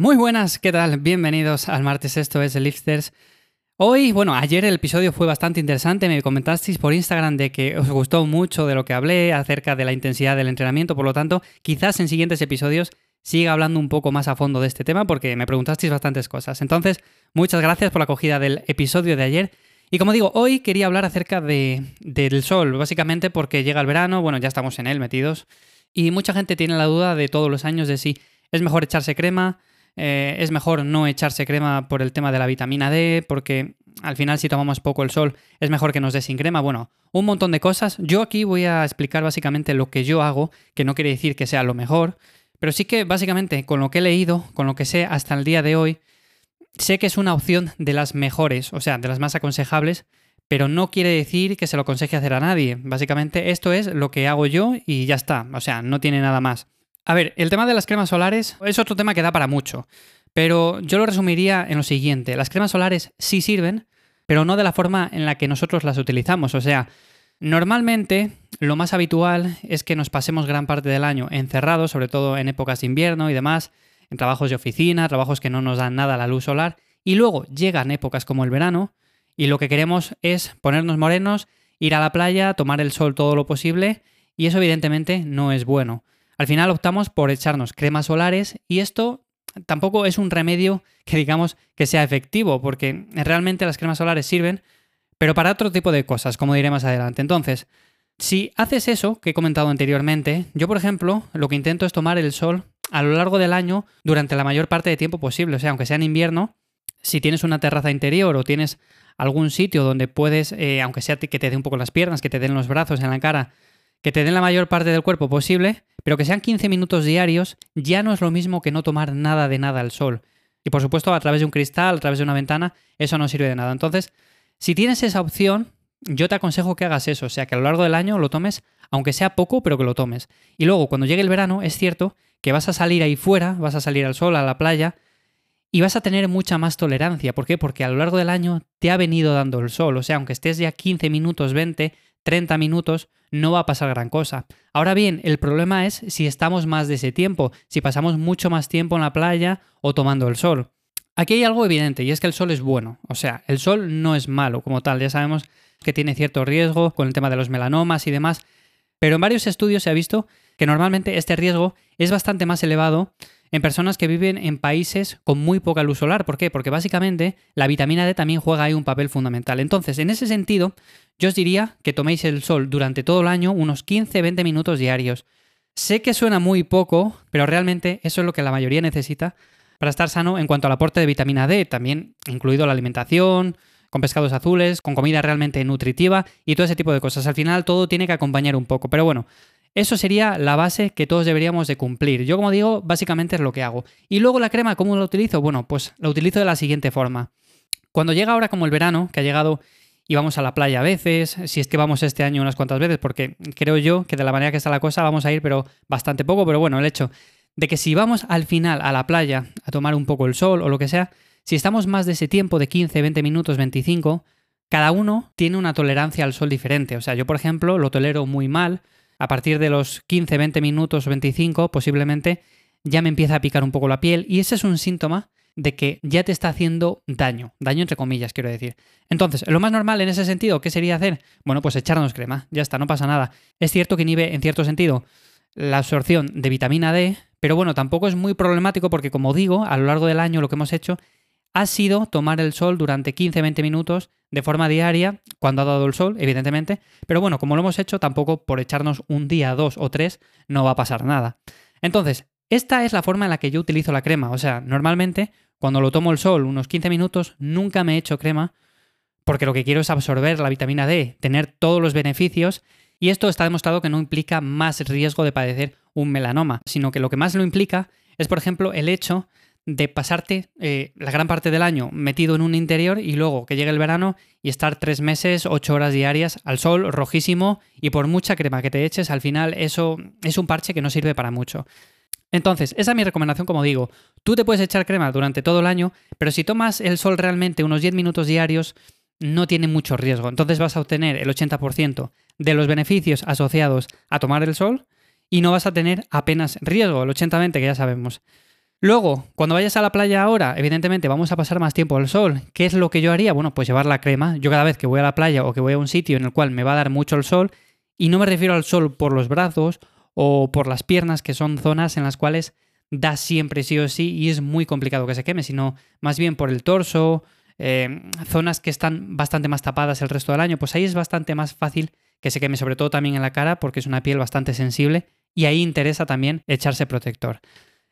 Muy buenas, ¿qué tal? Bienvenidos al martes, esto es Lifters. Hoy, bueno, ayer el episodio fue bastante interesante, me comentasteis por Instagram de que os gustó mucho de lo que hablé acerca de la intensidad del entrenamiento, por lo tanto, quizás en siguientes episodios siga hablando un poco más a fondo de este tema porque me preguntasteis bastantes cosas. Entonces, muchas gracias por la acogida del episodio de ayer. Y como digo, hoy quería hablar acerca de, del sol, básicamente porque llega el verano, bueno, ya estamos en él metidos, y mucha gente tiene la duda de todos los años de si es mejor echarse crema, eh, es mejor no echarse crema por el tema de la vitamina D, porque al final si tomamos poco el sol es mejor que nos dé sin crema. Bueno, un montón de cosas. Yo aquí voy a explicar básicamente lo que yo hago, que no quiere decir que sea lo mejor, pero sí que básicamente con lo que he leído, con lo que sé hasta el día de hoy, sé que es una opción de las mejores, o sea, de las más aconsejables, pero no quiere decir que se lo aconseje hacer a nadie. Básicamente esto es lo que hago yo y ya está, o sea, no tiene nada más. A ver, el tema de las cremas solares es otro tema que da para mucho, pero yo lo resumiría en lo siguiente. Las cremas solares sí sirven, pero no de la forma en la que nosotros las utilizamos. O sea, normalmente lo más habitual es que nos pasemos gran parte del año encerrados, sobre todo en épocas de invierno y demás, en trabajos de oficina, trabajos que no nos dan nada la luz solar, y luego llegan épocas como el verano, y lo que queremos es ponernos morenos, ir a la playa, tomar el sol todo lo posible, y eso evidentemente no es bueno. Al final optamos por echarnos cremas solares y esto tampoco es un remedio que digamos que sea efectivo, porque realmente las cremas solares sirven, pero para otro tipo de cosas, como diré más adelante. Entonces, si haces eso que he comentado anteriormente, yo por ejemplo lo que intento es tomar el sol a lo largo del año durante la mayor parte de tiempo posible, o sea, aunque sea en invierno, si tienes una terraza interior o tienes algún sitio donde puedes, eh, aunque sea que te dé un poco las piernas, que te den los brazos en la cara, que te den la mayor parte del cuerpo posible, pero que sean 15 minutos diarios, ya no es lo mismo que no tomar nada de nada al sol. Y por supuesto, a través de un cristal, a través de una ventana, eso no sirve de nada. Entonces, si tienes esa opción, yo te aconsejo que hagas eso, o sea, que a lo largo del año lo tomes, aunque sea poco, pero que lo tomes. Y luego, cuando llegue el verano, es cierto que vas a salir ahí fuera, vas a salir al sol, a la playa, y vas a tener mucha más tolerancia. ¿Por qué? Porque a lo largo del año te ha venido dando el sol, o sea, aunque estés ya 15 minutos, 20, 30 minutos, no va a pasar gran cosa. Ahora bien, el problema es si estamos más de ese tiempo, si pasamos mucho más tiempo en la playa o tomando el sol. Aquí hay algo evidente y es que el sol es bueno, o sea, el sol no es malo como tal, ya sabemos que tiene cierto riesgo con el tema de los melanomas y demás, pero en varios estudios se ha visto que normalmente este riesgo es bastante más elevado en personas que viven en países con muy poca luz solar. ¿Por qué? Porque básicamente la vitamina D también juega ahí un papel fundamental. Entonces, en ese sentido, yo os diría que toméis el sol durante todo el año unos 15-20 minutos diarios. Sé que suena muy poco, pero realmente eso es lo que la mayoría necesita para estar sano en cuanto al aporte de vitamina D, también incluido la alimentación, con pescados azules, con comida realmente nutritiva y todo ese tipo de cosas. Al final todo tiene que acompañar un poco, pero bueno, eso sería la base que todos deberíamos de cumplir. Yo, como digo, básicamente es lo que hago. Y luego la crema, ¿cómo la utilizo? Bueno, pues la utilizo de la siguiente forma. Cuando llega ahora como el verano, que ha llegado y vamos a la playa a veces, si es que vamos este año unas cuantas veces, porque creo yo que de la manera que está la cosa vamos a ir, pero bastante poco, pero bueno, el hecho de que si vamos al final a la playa a tomar un poco el sol o lo que sea, si estamos más de ese tiempo de 15, 20 minutos, 25, cada uno tiene una tolerancia al sol diferente. O sea, yo por ejemplo lo tolero muy mal, a partir de los 15, 20 minutos o 25 posiblemente ya me empieza a picar un poco la piel y ese es un síntoma de que ya te está haciendo daño, daño entre comillas quiero decir. Entonces, lo más normal en ese sentido, ¿qué sería hacer? Bueno, pues echarnos crema, ya está, no pasa nada. Es cierto que inhibe en cierto sentido la absorción de vitamina D, pero bueno, tampoco es muy problemático porque como digo, a lo largo del año lo que hemos hecho ha sido tomar el sol durante 15-20 minutos de forma diaria, cuando ha dado el sol, evidentemente, pero bueno, como lo hemos hecho, tampoco por echarnos un día, dos o tres, no va a pasar nada. Entonces, esta es la forma en la que yo utilizo la crema, o sea, normalmente cuando lo tomo el sol unos 15 minutos, nunca me echo crema, porque lo que quiero es absorber la vitamina D, tener todos los beneficios, y esto está demostrado que no implica más riesgo de padecer un melanoma, sino que lo que más lo implica es, por ejemplo, el hecho de pasarte eh, la gran parte del año metido en un interior y luego que llegue el verano y estar tres meses, ocho horas diarias al sol, rojísimo, y por mucha crema que te eches, al final eso es un parche que no sirve para mucho. Entonces, esa es mi recomendación, como digo. Tú te puedes echar crema durante todo el año, pero si tomas el sol realmente unos 10 minutos diarios, no tiene mucho riesgo. Entonces vas a obtener el 80% de los beneficios asociados a tomar el sol y no vas a tener apenas riesgo, el 80-20 que ya sabemos. Luego, cuando vayas a la playa ahora, evidentemente vamos a pasar más tiempo al sol. ¿Qué es lo que yo haría? Bueno, pues llevar la crema. Yo cada vez que voy a la playa o que voy a un sitio en el cual me va a dar mucho el sol, y no me refiero al sol por los brazos o por las piernas, que son zonas en las cuales da siempre sí o sí y es muy complicado que se queme, sino más bien por el torso, eh, zonas que están bastante más tapadas el resto del año, pues ahí es bastante más fácil que se queme, sobre todo también en la cara, porque es una piel bastante sensible y ahí interesa también echarse protector.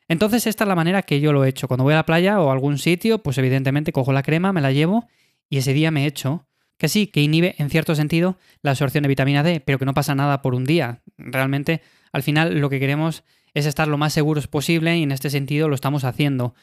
Entonces esta es la manera que yo lo he hecho. Cuando voy a la playa o a algún sitio, pues evidentemente cojo la crema, me la llevo y ese día me echo. Que sí, que inhibe en cierto sentido la absorción de vitamina D, pero que no pasa nada por un día. Realmente, al final, lo que queremos es estar lo más seguros posible y en este sentido lo estamos haciendo.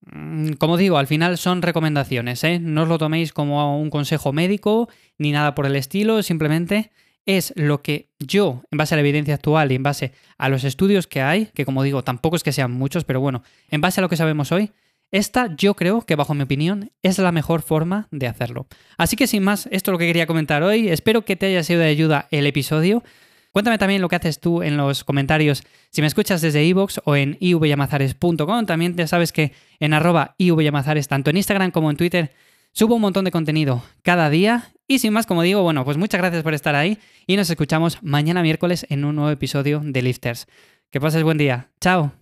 Mm, como digo, al final son recomendaciones, ¿eh? No os lo toméis como un consejo médico ni nada por el estilo, simplemente es lo que yo, en base a la evidencia actual y en base a los estudios que hay, que como digo, tampoco es que sean muchos, pero bueno, en base a lo que sabemos hoy, esta yo creo que bajo mi opinión es la mejor forma de hacerlo. Así que sin más, esto es lo que quería comentar hoy, espero que te haya sido de ayuda el episodio. Cuéntame también lo que haces tú en los comentarios si me escuchas desde iVoox o en ivyamazares.com. También ya sabes que en arroba ivyamazares, tanto en Instagram como en Twitter, subo un montón de contenido cada día. Y sin más, como digo, bueno, pues muchas gracias por estar ahí y nos escuchamos mañana miércoles en un nuevo episodio de Lifters. Que pases buen día. Chao.